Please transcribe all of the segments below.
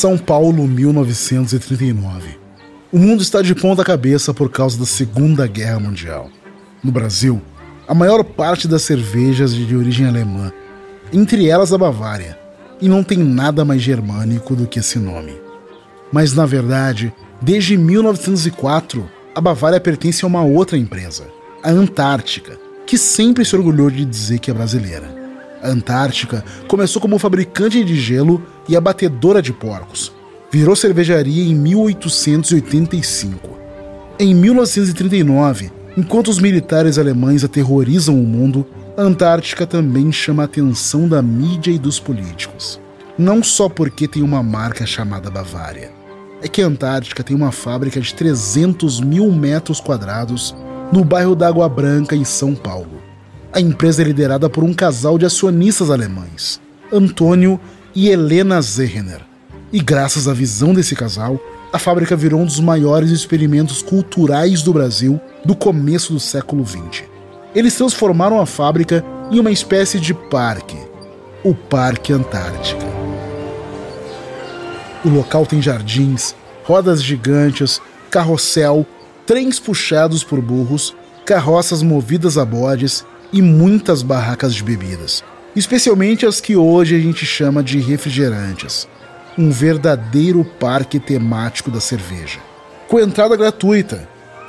São Paulo, 1939. O mundo está de ponta cabeça por causa da Segunda Guerra Mundial. No Brasil, a maior parte das cervejas é de origem alemã, entre elas a Bavária, e não tem nada mais germânico do que esse nome. Mas na verdade, desde 1904, a Bavária pertence a uma outra empresa, a Antártica, que sempre se orgulhou de dizer que é brasileira. A Antártica começou como fabricante de gelo e abatedora de porcos. Virou cervejaria em 1885. Em 1939, enquanto os militares alemães aterrorizam o mundo, a Antártica também chama a atenção da mídia e dos políticos. Não só porque tem uma marca chamada Bavária. É que a Antártica tem uma fábrica de 300 mil metros quadrados no bairro da Água Branca, em São Paulo. A empresa é liderada por um casal de acionistas alemães, Antônio e Helena Zehner. E graças à visão desse casal, a fábrica virou um dos maiores experimentos culturais do Brasil do começo do século XX. Eles transformaram a fábrica em uma espécie de parque, o Parque Antártica. O local tem jardins, rodas gigantes, carrossel, trens puxados por burros, carroças movidas a bodes e muitas barracas de bebidas, especialmente as que hoje a gente chama de refrigerantes. Um verdadeiro parque temático da cerveja. Com entrada gratuita,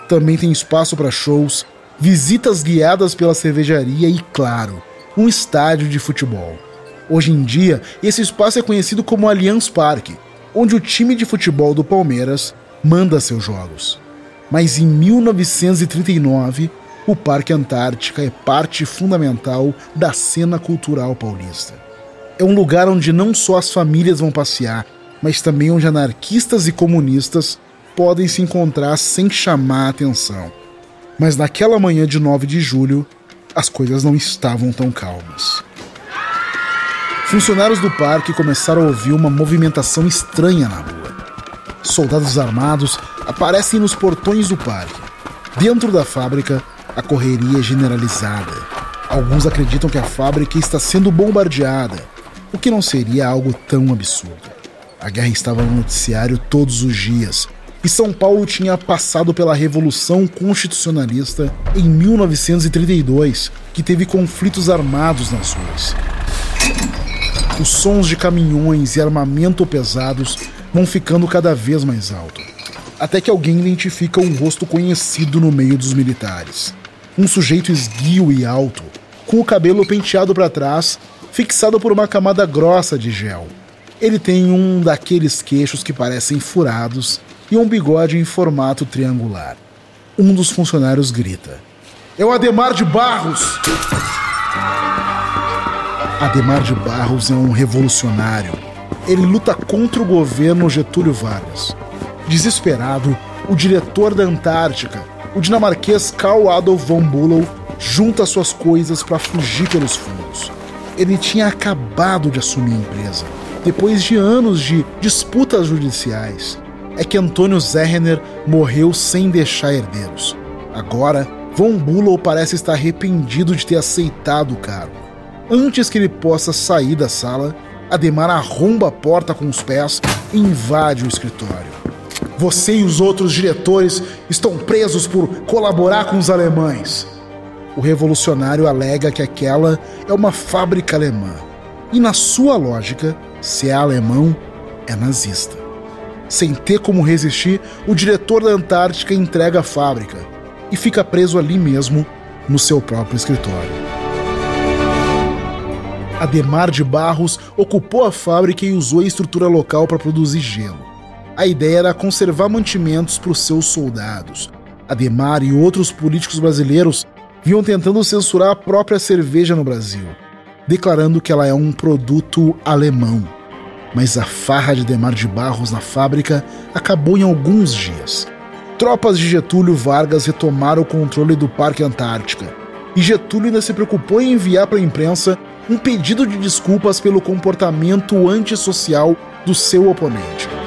também tem espaço para shows, visitas guiadas pela cervejaria e, claro, um estádio de futebol. Hoje em dia, esse espaço é conhecido como Allianz Parque, onde o time de futebol do Palmeiras manda seus jogos. Mas em 1939, o Parque Antártica é parte fundamental da cena cultural paulista. É um lugar onde não só as famílias vão passear, mas também onde anarquistas e comunistas podem se encontrar sem chamar a atenção. Mas naquela manhã de 9 de julho, as coisas não estavam tão calmas. Funcionários do parque começaram a ouvir uma movimentação estranha na rua. Soldados armados aparecem nos portões do parque. Dentro da fábrica, a correria é generalizada. Alguns acreditam que a fábrica está sendo bombardeada, o que não seria algo tão absurdo. A guerra estava no noticiário todos os dias, e São Paulo tinha passado pela Revolução Constitucionalista em 1932, que teve conflitos armados nas ruas. Os sons de caminhões e armamento pesados vão ficando cada vez mais alto, até que alguém identifica um rosto conhecido no meio dos militares. Um sujeito esguio e alto, com o cabelo penteado para trás, fixado por uma camada grossa de gel. Ele tem um daqueles queixos que parecem furados e um bigode em formato triangular. Um dos funcionários grita: É o Ademar de Barros! Ademar de Barros é um revolucionário. Ele luta contra o governo Getúlio Vargas. Desesperado, o diretor da Antártica, o dinamarquês Carl Adolf von Bülow, junta suas coisas para fugir pelos fundos. Ele tinha acabado de assumir a empresa, depois de anos de disputas judiciais é que Antônio Zerner morreu sem deixar herdeiros. Agora, Von Bülow parece estar arrependido de ter aceitado o cargo. Antes que ele possa sair da sala, Ademar arromba a porta com os pés e invade o escritório. Você e os outros diretores estão presos por colaborar com os alemães. O revolucionário alega que aquela é uma fábrica alemã. E na sua lógica, se é alemão, é nazista. Sem ter como resistir, o diretor da Antártica entrega a fábrica e fica preso ali mesmo, no seu próprio escritório. Ademar de Barros ocupou a fábrica e usou a estrutura local para produzir gelo. A ideia era conservar mantimentos para os seus soldados. Ademar e outros políticos brasileiros vinham tentando censurar a própria cerveja no Brasil, declarando que ela é um produto alemão mas a farra de Demar de Barros na fábrica acabou em alguns dias. Tropas de Getúlio Vargas retomaram o controle do Parque Antártica, e Getúlio ainda se preocupou em enviar para a imprensa um pedido de desculpas pelo comportamento antissocial do seu oponente.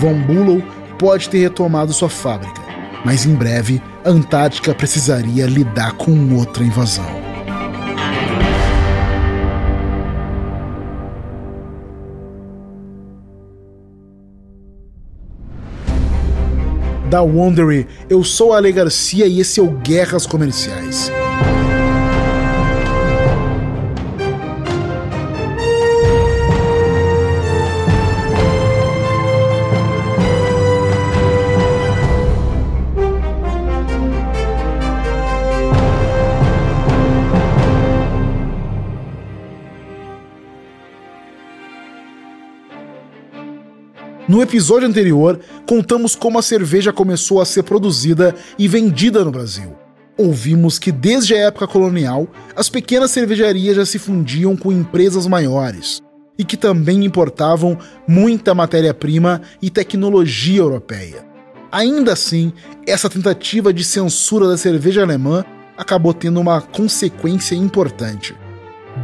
Von Bulow pode ter retomado sua fábrica, mas em breve a Antártica precisaria lidar com outra invasão. Da Wondery, eu sou Ale Garcia e esse é o Guerras Comerciais. No episódio anterior, contamos como a cerveja começou a ser produzida e vendida no Brasil. Ouvimos que desde a época colonial, as pequenas cervejarias já se fundiam com empresas maiores e que também importavam muita matéria-prima e tecnologia europeia. Ainda assim, essa tentativa de censura da cerveja alemã acabou tendo uma consequência importante.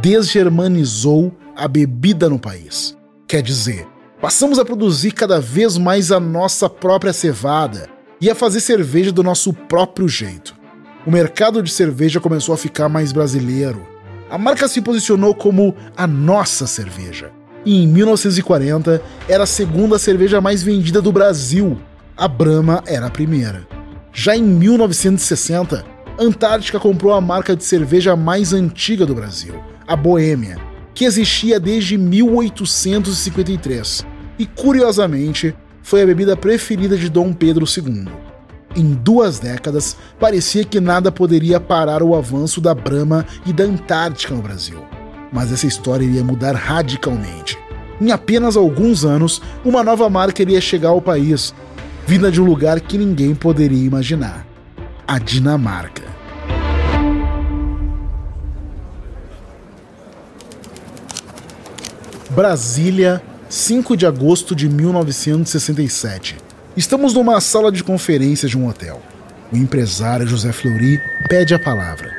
Desgermanizou a bebida no país. Quer dizer, Passamos a produzir cada vez mais a nossa própria cevada e a fazer cerveja do nosso próprio jeito. O mercado de cerveja começou a ficar mais brasileiro. A marca se posicionou como a nossa cerveja. E em 1940 era a segunda cerveja mais vendida do Brasil. A Brahma era a primeira. Já em 1960, Antártica comprou a marca de cerveja mais antiga do Brasil, a Boêmia, que existia desde 1853 e, curiosamente, foi a bebida preferida de Dom Pedro II. Em duas décadas, parecia que nada poderia parar o avanço da Brahma e da Antártica no Brasil. Mas essa história iria mudar radicalmente. Em apenas alguns anos, uma nova marca iria chegar ao país, vinda de um lugar que ninguém poderia imaginar: a Dinamarca. Brasília, 5 de agosto de 1967. Estamos numa sala de conferências de um hotel. O empresário José Fleury pede a palavra.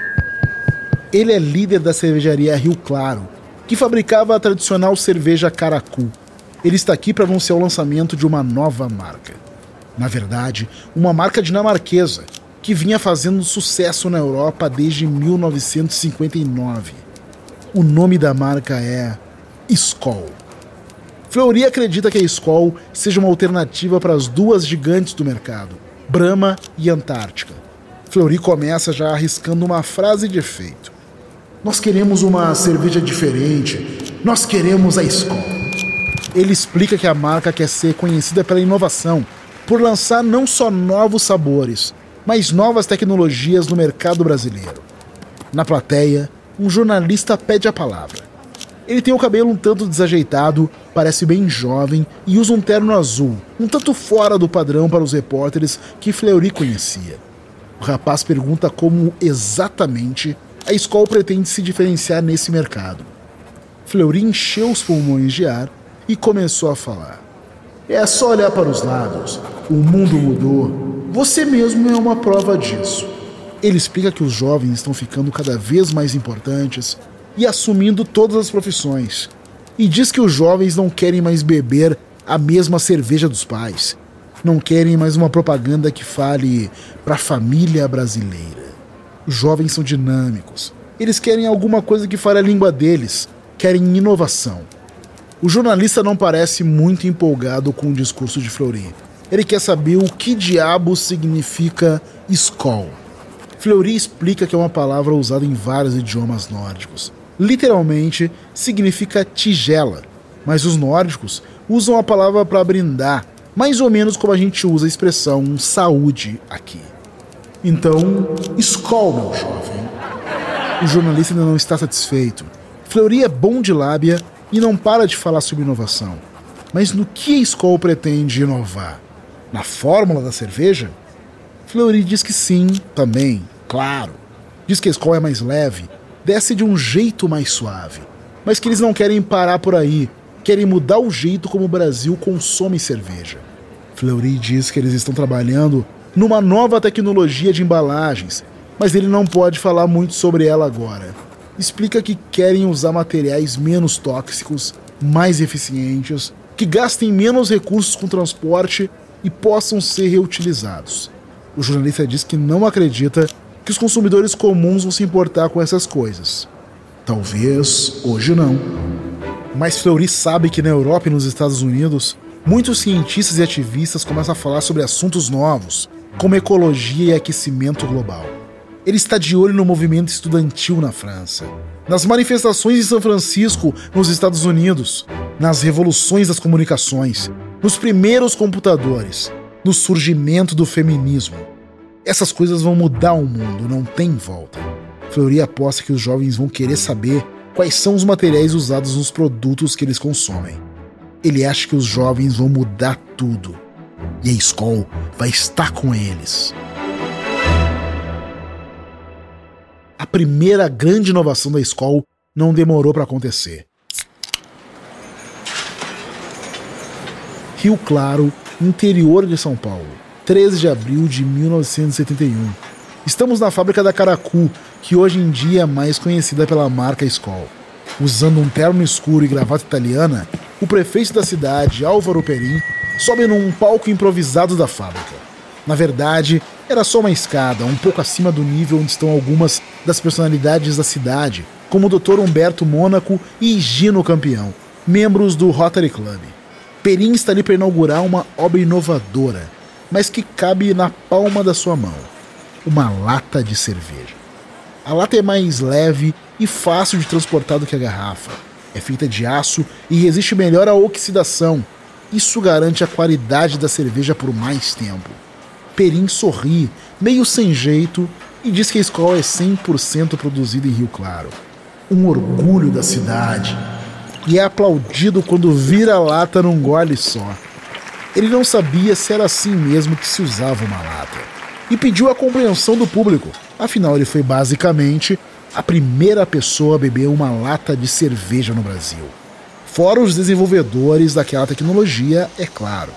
Ele é líder da cervejaria Rio Claro, que fabricava a tradicional cerveja Caracu. Ele está aqui para anunciar o lançamento de uma nova marca. Na verdade, uma marca dinamarquesa, que vinha fazendo sucesso na Europa desde 1959. O nome da marca é Skoll. Fleury acredita que a Skoll seja uma alternativa para as duas gigantes do mercado, Brahma e Antártica. Fleury começa já arriscando uma frase de efeito. Nós queremos uma cerveja diferente. Nós queremos a Skoll. Ele explica que a marca quer ser conhecida pela inovação, por lançar não só novos sabores, mas novas tecnologias no mercado brasileiro. Na plateia, um jornalista pede a palavra. Ele tem o cabelo um tanto desajeitado, parece bem jovem e usa um terno azul, um tanto fora do padrão para os repórteres que Fleury conhecia. O rapaz pergunta como exatamente a escola pretende se diferenciar nesse mercado. Fleury encheu os pulmões de ar e começou a falar. É só olhar para os lados. O mundo mudou. Você mesmo é uma prova disso. Ele explica que os jovens estão ficando cada vez mais importantes e assumindo todas as profissões. E diz que os jovens não querem mais beber a mesma cerveja dos pais. Não querem mais uma propaganda que fale para a família brasileira. Os jovens são dinâmicos. Eles querem alguma coisa que fale a língua deles. Querem inovação. O jornalista não parece muito empolgado com o discurso de Fleury. Ele quer saber o que diabo significa Skoll. Fleury explica que é uma palavra usada em vários idiomas nórdicos literalmente significa tigela, mas os nórdicos usam a palavra para brindar, mais ou menos como a gente usa a expressão saúde aqui. Então, escol, meu jovem. O jornalista ainda não está satisfeito. Fleury é bom de lábia e não para de falar sobre inovação. Mas no que a Skoll pretende inovar? Na fórmula da cerveja? Fleury diz que sim, também, claro. Diz que a Skoll é mais leve, desce de um jeito mais suave. Mas que eles não querem parar por aí, querem mudar o jeito como o Brasil consome cerveja. Fleury diz que eles estão trabalhando numa nova tecnologia de embalagens, mas ele não pode falar muito sobre ela agora. Explica que querem usar materiais menos tóxicos, mais eficientes, que gastem menos recursos com transporte e possam ser reutilizados. O jornalista diz que não acredita que os consumidores comuns vão se importar com essas coisas. Talvez hoje não. Mas Fleury sabe que na Europa e nos Estados Unidos muitos cientistas e ativistas começam a falar sobre assuntos novos, como ecologia e aquecimento global. Ele está de olho no movimento estudantil na França, nas manifestações em São Francisco, nos Estados Unidos, nas revoluções das comunicações, nos primeiros computadores, no surgimento do feminismo. Essas coisas vão mudar o mundo, não tem volta. Fleury aposta que os jovens vão querer saber quais são os materiais usados nos produtos que eles consomem. Ele acha que os jovens vão mudar tudo. E a escola vai estar com eles. A primeira grande inovação da escola não demorou para acontecer. Rio Claro, interior de São Paulo, 13 de abril de 1971. Estamos na fábrica da Caracu, que hoje em dia é mais conhecida pela marca Skol. Usando um terno escuro e gravata italiana, o prefeito da cidade, Álvaro Perim, sobe num palco improvisado da fábrica. Na verdade, era só uma escada, um pouco acima do nível onde estão algumas das personalidades da cidade, como o Dr. Humberto Mônaco e Gino Campeão, membros do Rotary Club. Perim está ali para inaugurar uma obra inovadora, mas que cabe na palma da sua mão: uma lata de cerveja. A lata é mais leve e fácil de transportar do que a garrafa. É feita de aço e resiste melhor à oxidação. Isso garante a qualidade da cerveja por mais tempo. Perim sorri, meio sem jeito, e diz que a escola é 100% produzida em Rio Claro. Um orgulho da cidade, e é aplaudido quando vira a lata num gole só. Ele não sabia se era assim mesmo que se usava uma lata. E pediu a compreensão do público, afinal, ele foi basicamente a primeira pessoa a beber uma lata de cerveja no Brasil. Fora os desenvolvedores daquela tecnologia, é claro.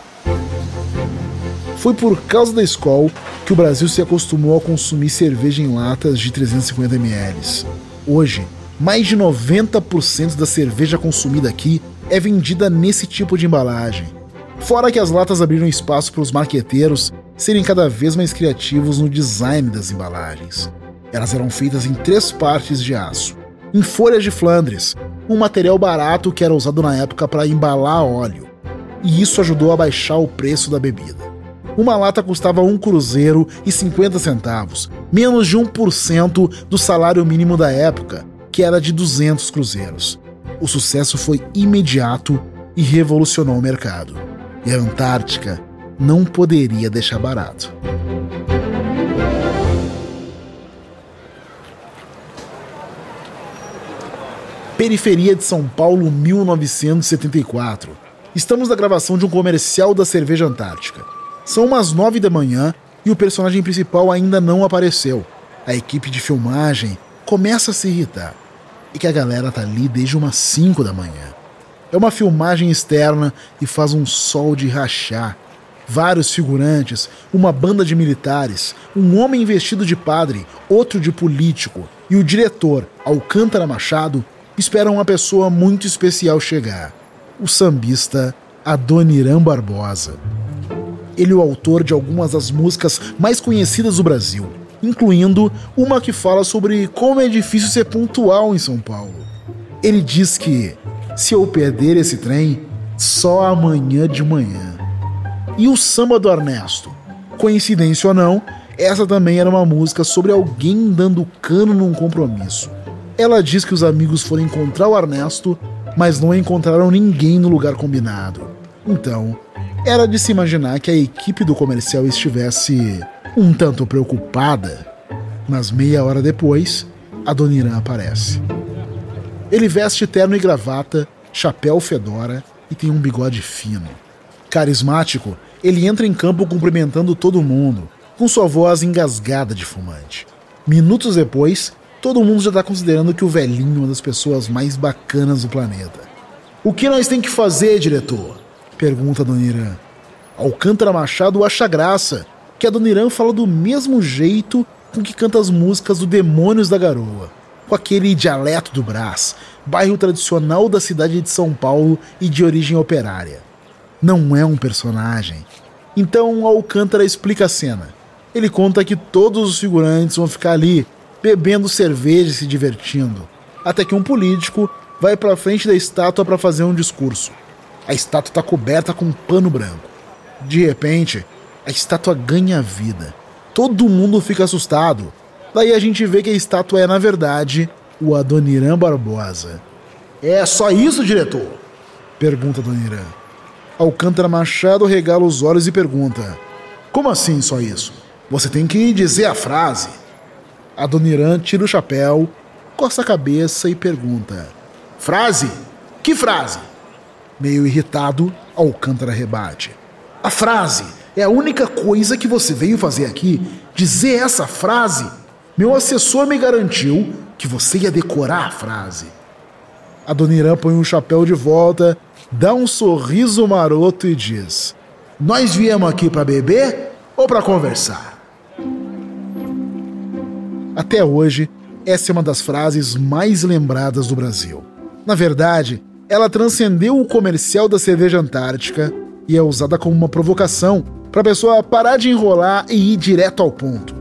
Foi por causa da escola que o Brasil se acostumou a consumir cerveja em latas de 350 ml. Hoje, mais de 90% da cerveja consumida aqui é vendida nesse tipo de embalagem. Fora que as latas abriram espaço para os marqueteiros serem cada vez mais criativos no design das embalagens. Elas eram feitas em três partes de aço, em folhas de Flandres, um material barato que era usado na época para embalar óleo. E isso ajudou a baixar o preço da bebida. Uma lata custava um cruzeiro e 50 centavos, menos de 1% do salário mínimo da época, que era de 200 cruzeiros. O sucesso foi imediato e revolucionou o mercado. E a Antártica não poderia deixar barato. Periferia de São Paulo, 1974. Estamos na gravação de um comercial da cerveja Antártica. São umas nove da manhã e o personagem principal ainda não apareceu. A equipe de filmagem começa a se irritar. E que a galera tá ali desde umas 5 da manhã. É uma filmagem externa e faz um sol de rachar. Vários figurantes, uma banda de militares, um homem vestido de padre, outro de político e o diretor, Alcântara Machado, esperam uma pessoa muito especial chegar: o sambista Adoniran Barbosa. Ele é o autor de algumas das músicas mais conhecidas do Brasil, incluindo uma que fala sobre como é difícil ser pontual em São Paulo. Ele diz que, se eu perder esse trem, só amanhã de manhã. E o samba do Ernesto? Coincidência ou não, essa também era uma música sobre alguém dando cano num compromisso. Ela diz que os amigos foram encontrar o Ernesto, mas não encontraram ninguém no lugar combinado. Então, era de se imaginar que a equipe do comercial estivesse um tanto preocupada, mas meia hora depois, a Dona Irã aparece. Ele veste terno e gravata, chapéu fedora e tem um bigode fino. Carismático, ele entra em campo cumprimentando todo mundo, com sua voz engasgada de fumante. Minutos depois, todo mundo já está considerando que o velhinho é uma das pessoas mais bacanas do planeta. O que nós tem que fazer, diretor? Pergunta Dona Irã. Alcântara Machado acha graça que a Dona Irã fala do mesmo jeito com que canta as músicas do Demônios da Garoa, com aquele dialeto do Brás, bairro tradicional da cidade de São Paulo e de origem operária. Não é um personagem. Então Alcântara explica a cena. Ele conta que todos os figurantes vão ficar ali, bebendo cerveja e se divertindo, até que um político vai para frente da estátua para fazer um discurso. A estátua está coberta com um pano branco. De repente, a estátua ganha vida. Todo mundo fica assustado. Daí a gente vê que a estátua é, na verdade, o Adoniran Barbosa. É só isso, diretor? Pergunta Adoniran. Alcântara Machado regala os olhos e pergunta: Como assim só isso? Você tem que dizer a frase. Adoniran tira o chapéu, coça a cabeça e pergunta: Frase? Que frase? Meio irritado, Alcântara rebate: A frase é a única coisa que você veio fazer aqui. Dizer essa frase. Meu assessor me garantiu que você ia decorar a frase. Adoniran põe um chapéu de volta, dá um sorriso maroto e diz: Nós viemos aqui para beber ou para conversar? Até hoje, essa é uma das frases mais lembradas do Brasil. Na verdade, ela transcendeu o comercial da cerveja antártica e é usada como uma provocação para a pessoa parar de enrolar e ir direto ao ponto.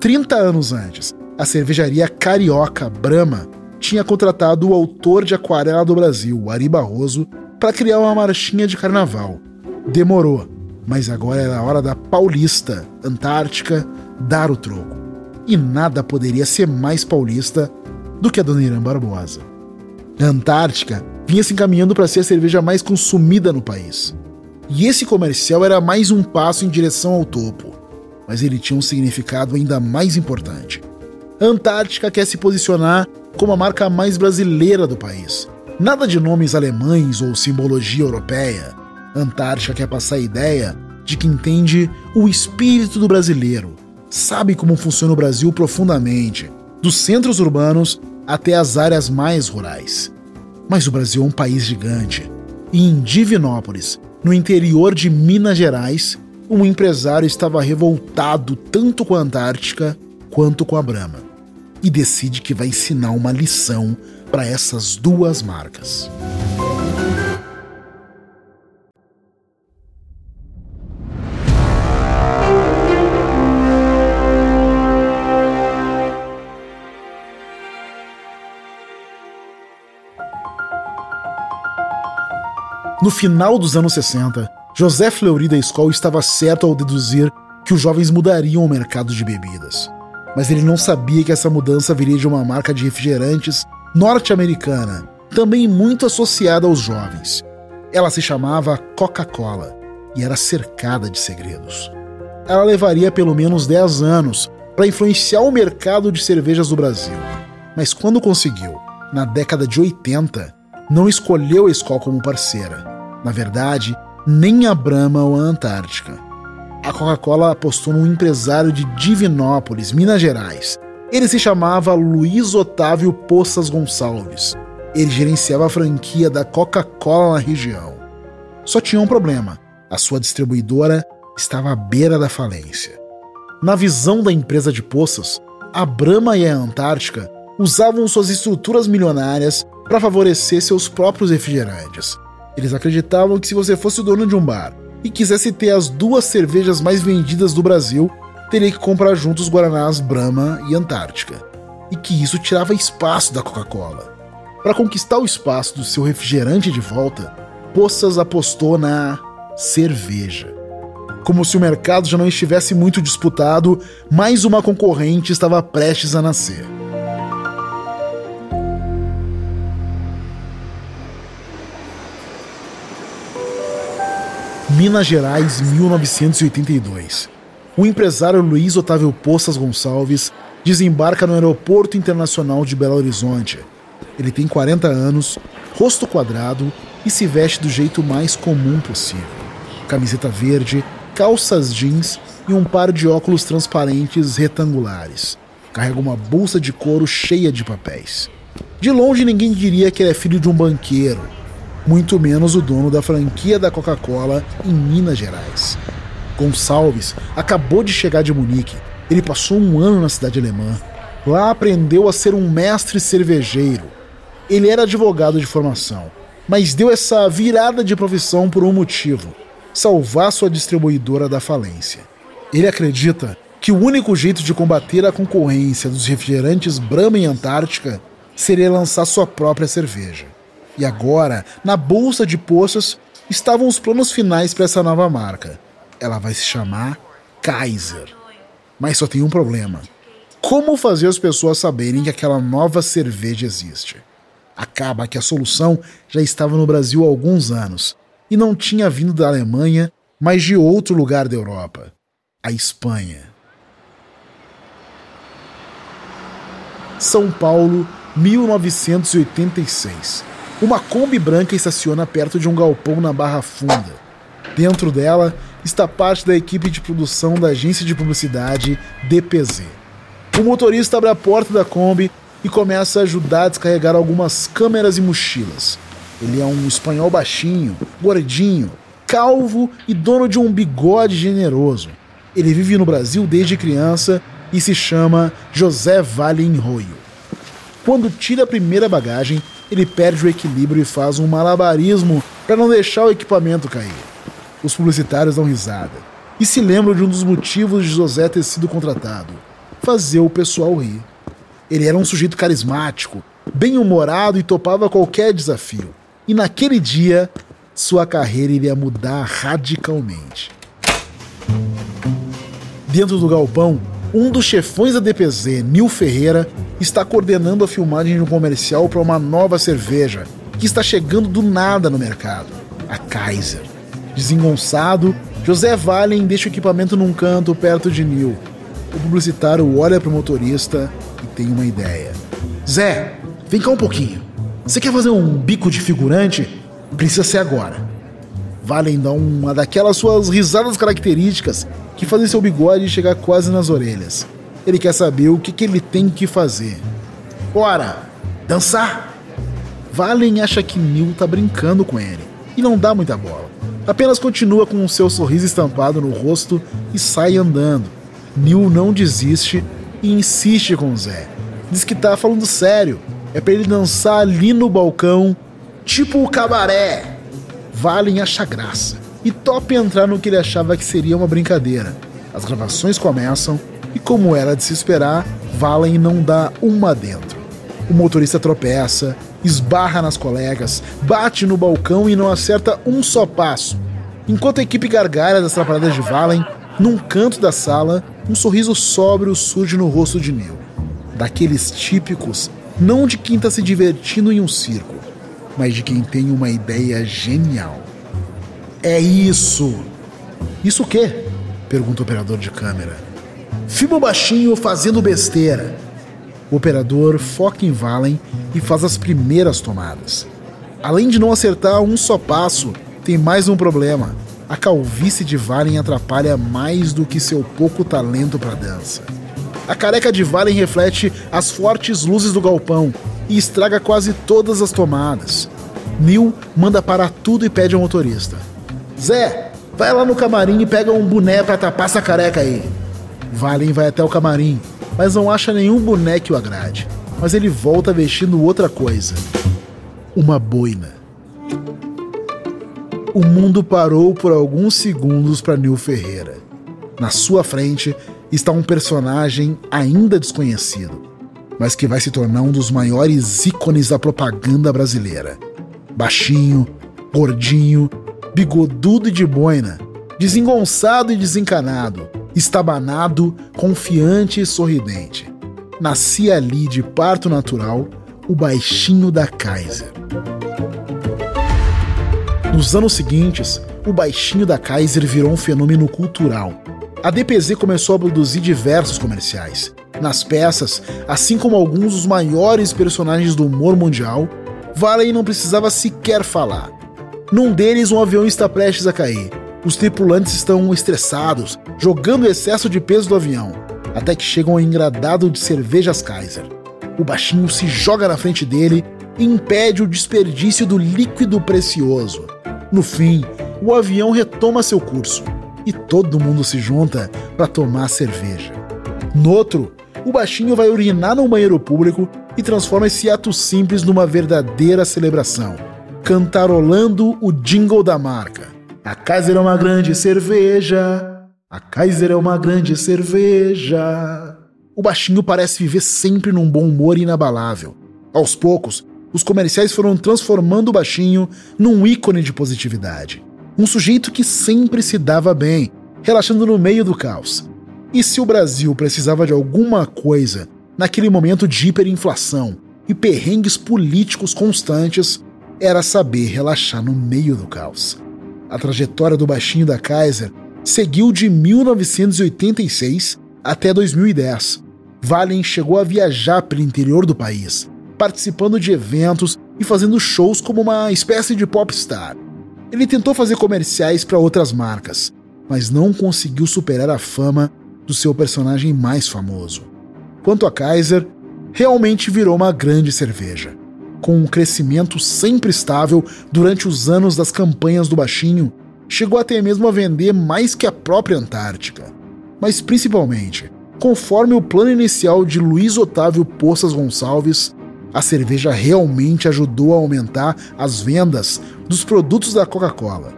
30 anos antes, a cervejaria carioca Brahma tinha contratado o autor de Aquarela do Brasil, Ari Barroso, para criar uma marchinha de carnaval. Demorou, mas agora era a hora da Paulista, Antártica, dar o troco. E nada poderia ser mais paulista do que a Dona Irã Barbosa. A Antártica vinha se encaminhando para ser a cerveja mais consumida no país. E esse comercial era mais um passo em direção ao topo, mas ele tinha um significado ainda mais importante. A Antártica quer se posicionar como a marca mais brasileira do país. Nada de nomes alemães ou simbologia europeia. A Antártica quer passar a ideia de que entende o espírito do brasileiro, sabe como funciona o Brasil profundamente, dos centros urbanos até as áreas mais rurais. Mas o Brasil é um país gigante. E em Divinópolis, no interior de Minas Gerais, um empresário estava revoltado tanto com a Antártica quanto com a Brahma e decide que vai ensinar uma lição para essas duas marcas. No final dos anos 60, José Fleury da escola estava certo ao deduzir que os jovens mudariam o mercado de bebidas mas ele não sabia que essa mudança viria de uma marca de refrigerantes norte-americana, também muito associada aos jovens. Ela se chamava Coca-Cola e era cercada de segredos. Ela levaria pelo menos 10 anos para influenciar o mercado de cervejas do Brasil, mas quando conseguiu, na década de 80, não escolheu a Skol como parceira. Na verdade, nem a Brahma ou a Antártica a Coca-Cola apostou num empresário de Divinópolis, Minas Gerais. Ele se chamava Luiz Otávio Poças Gonçalves. Ele gerenciava a franquia da Coca-Cola na região. Só tinha um problema: a sua distribuidora estava à beira da falência. Na visão da empresa de Poças, a Brahma e a Antártica usavam suas estruturas milionárias para favorecer seus próprios refrigerantes. Eles acreditavam que se você fosse o dono de um bar e quisesse ter as duas cervejas mais vendidas do Brasil, teria que comprar juntos Guaranás Brahma e Antártica. E que isso tirava espaço da Coca-Cola. Para conquistar o espaço do seu refrigerante de volta, Poças apostou na cerveja. Como se o mercado já não estivesse muito disputado, mais uma concorrente estava prestes a nascer. Minas Gerais, 1982. O empresário Luiz Otávio Poças Gonçalves desembarca no Aeroporto Internacional de Belo Horizonte. Ele tem 40 anos, rosto quadrado e se veste do jeito mais comum possível. Camiseta verde, calças jeans e um par de óculos transparentes retangulares. Carrega uma bolsa de couro cheia de papéis. De longe ninguém diria que ele é filho de um banqueiro, muito menos o dono da franquia da Coca-Cola em Minas Gerais. Gonçalves acabou de chegar de Munique. Ele passou um ano na cidade alemã. Lá aprendeu a ser um mestre cervejeiro. Ele era advogado de formação, mas deu essa virada de profissão por um motivo: salvar sua distribuidora da falência. Ele acredita que o único jeito de combater a concorrência dos refrigerantes Brahma e Antártica seria lançar sua própria cerveja. E agora, na bolsa de poças, estavam os planos finais para essa nova marca. Ela vai se chamar Kaiser. Mas só tem um problema. Como fazer as pessoas saberem que aquela nova cerveja existe? Acaba que a solução já estava no Brasil há alguns anos e não tinha vindo da Alemanha, mas de outro lugar da Europa a Espanha. São Paulo, 1986. Uma Kombi branca estaciona perto de um galpão na Barra Funda. Dentro dela está parte da equipe de produção da agência de publicidade DPZ. O motorista abre a porta da Kombi e começa a ajudar a descarregar algumas câmeras e mochilas. Ele é um espanhol baixinho, gordinho, calvo e dono de um bigode generoso. Ele vive no Brasil desde criança e se chama José Vale Enroio. Quando tira a primeira bagagem, ele perde o equilíbrio e faz um malabarismo para não deixar o equipamento cair. Os publicitários dão risada e se lembram de um dos motivos de José ter sido contratado: fazer o pessoal rir. Ele era um sujeito carismático, bem-humorado e topava qualquer desafio. E naquele dia, sua carreira iria mudar radicalmente. Dentro do galpão, um dos chefões da DPZ, Nil Ferreira, está coordenando a filmagem de um comercial para uma nova cerveja que está chegando do nada no mercado, a Kaiser. Desengonçado, José Valen deixa o equipamento num canto perto de Nil. O publicitário olha para o motorista e tem uma ideia. Zé, vem cá um pouquinho. Você quer fazer um bico de figurante? Precisa ser agora. Valen dá uma daquelas suas risadas características que fazem seu bigode chegar quase nas orelhas. Ele quer saber o que, que ele tem que fazer. Bora! Dançar! Valen acha que Neil tá brincando com ele e não dá muita bola. Apenas continua com o seu sorriso estampado no rosto e sai andando. Neil não desiste e insiste com Zé. Diz que tá falando sério. É para ele dançar ali no balcão, tipo o cabaré. Valen acha graça e topa entrar no que ele achava que seria uma brincadeira. As gravações começam e, como era de se esperar, Valen não dá uma dentro. O motorista tropeça, esbarra nas colegas, bate no balcão e não acerta um só passo. Enquanto a equipe gargalha das atrapalhadas de Valen, num canto da sala, um sorriso sóbrio surge no rosto de Neil. Daqueles típicos, não de quem está se divertindo em um circo, mas de quem tem uma ideia genial. É isso! Isso o quê? Pergunta o operador de câmera. Filma baixinho fazendo besteira. O operador foca em Valen e faz as primeiras tomadas. Além de não acertar um só passo, tem mais um problema. A calvície de Valen atrapalha mais do que seu pouco talento para dança. A careca de Valen reflete as fortes luzes do galpão e estraga quase todas as tomadas. Neil manda parar tudo e pede ao motorista: Zé, vai lá no camarim e pega um boné pra tapar essa careca aí. Valen vai até o camarim, mas não acha nenhum boné que o agrade. Mas ele volta vestindo outra coisa: uma boina. O mundo parou por alguns segundos para Nil Ferreira. Na sua frente está um personagem ainda desconhecido, mas que vai se tornar um dos maiores ícones da propaganda brasileira. Baixinho, gordinho bigodudo e de boina, desengonçado e desencanado, estabanado, confiante e sorridente. Nascia ali de parto natural o baixinho da Kaiser. Nos anos seguintes, o baixinho da Kaiser virou um fenômeno cultural. A DPZ começou a produzir diversos comerciais. Nas peças, assim como alguns dos maiores personagens do humor mundial, Valen não precisava sequer falar. Num deles, um avião está prestes a cair. Os tripulantes estão estressados, jogando o excesso de peso do avião, até que chegam ao engradado de cervejas Kaiser. O baixinho se joga na frente dele e impede o desperdício do líquido precioso. No fim, o avião retoma seu curso e todo mundo se junta para tomar cerveja. No outro, o baixinho vai urinar no banheiro público e transforma esse ato simples numa verdadeira celebração cantarolando o jingle da marca. A Kaiser é uma grande cerveja. A Kaiser é uma grande cerveja. O baixinho parece viver sempre num bom humor inabalável. Aos poucos, os comerciais foram transformando o baixinho num ícone de positividade. Um sujeito que sempre se dava bem, relaxando no meio do caos. E se o Brasil precisava de alguma coisa naquele momento de hiperinflação e perrengues políticos constantes, era saber relaxar no meio do caos. A trajetória do baixinho da Kaiser seguiu de 1986 até 2010. Valen chegou a viajar pelo interior do país, participando de eventos e fazendo shows como uma espécie de popstar. Ele tentou fazer comerciais para outras marcas, mas não conseguiu superar a fama do seu personagem mais famoso. Quanto a Kaiser, realmente virou uma grande cerveja. Com um crescimento sempre estável durante os anos das campanhas do baixinho, chegou até mesmo a vender mais que a própria Antártica. Mas principalmente, conforme o plano inicial de Luiz Otávio Poças Gonçalves, a cerveja realmente ajudou a aumentar as vendas dos produtos da Coca-Cola.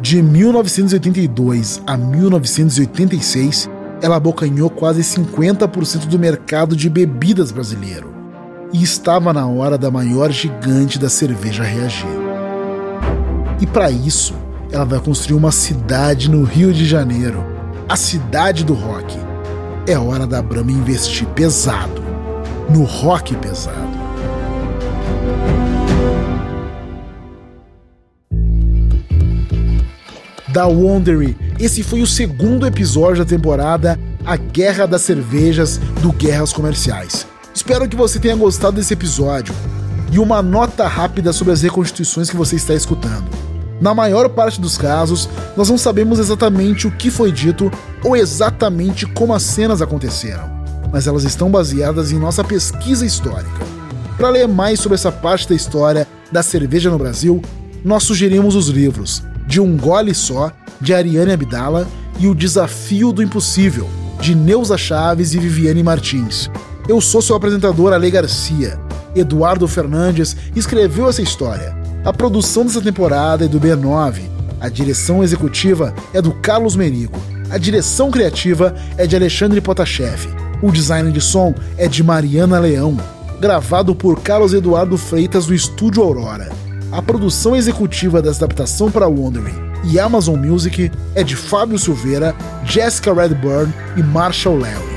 De 1982 a 1986, ela abocanhou quase 50% do mercado de bebidas brasileiro. E estava na hora da maior gigante da cerveja reagir. E para isso, ela vai construir uma cidade no Rio de Janeiro, a cidade do rock. É hora da Brahma investir pesado, no rock pesado. Da Wondery, esse foi o segundo episódio da temporada A Guerra das Cervejas do Guerras Comerciais. Espero que você tenha gostado desse episódio. E uma nota rápida sobre as reconstituições que você está escutando. Na maior parte dos casos, nós não sabemos exatamente o que foi dito ou exatamente como as cenas aconteceram, mas elas estão baseadas em nossa pesquisa histórica. Para ler mais sobre essa parte da história da cerveja no Brasil, nós sugerimos os livros De um Gole Só, de Ariane Abdala, e O Desafio do Impossível, de Neuza Chaves e Viviane Martins. Eu sou seu apresentador Ale Garcia. Eduardo Fernandes escreveu essa história. A produção dessa temporada é do B9. A direção executiva é do Carlos Merigo. A direção criativa é de Alexandre Potashev. O design de som é de Mariana Leão gravado por Carlos Eduardo Freitas do Estúdio Aurora. A produção executiva dessa adaptação para Wondering e Amazon Music é de Fábio Silveira, Jessica Redburn e Marshall Larry.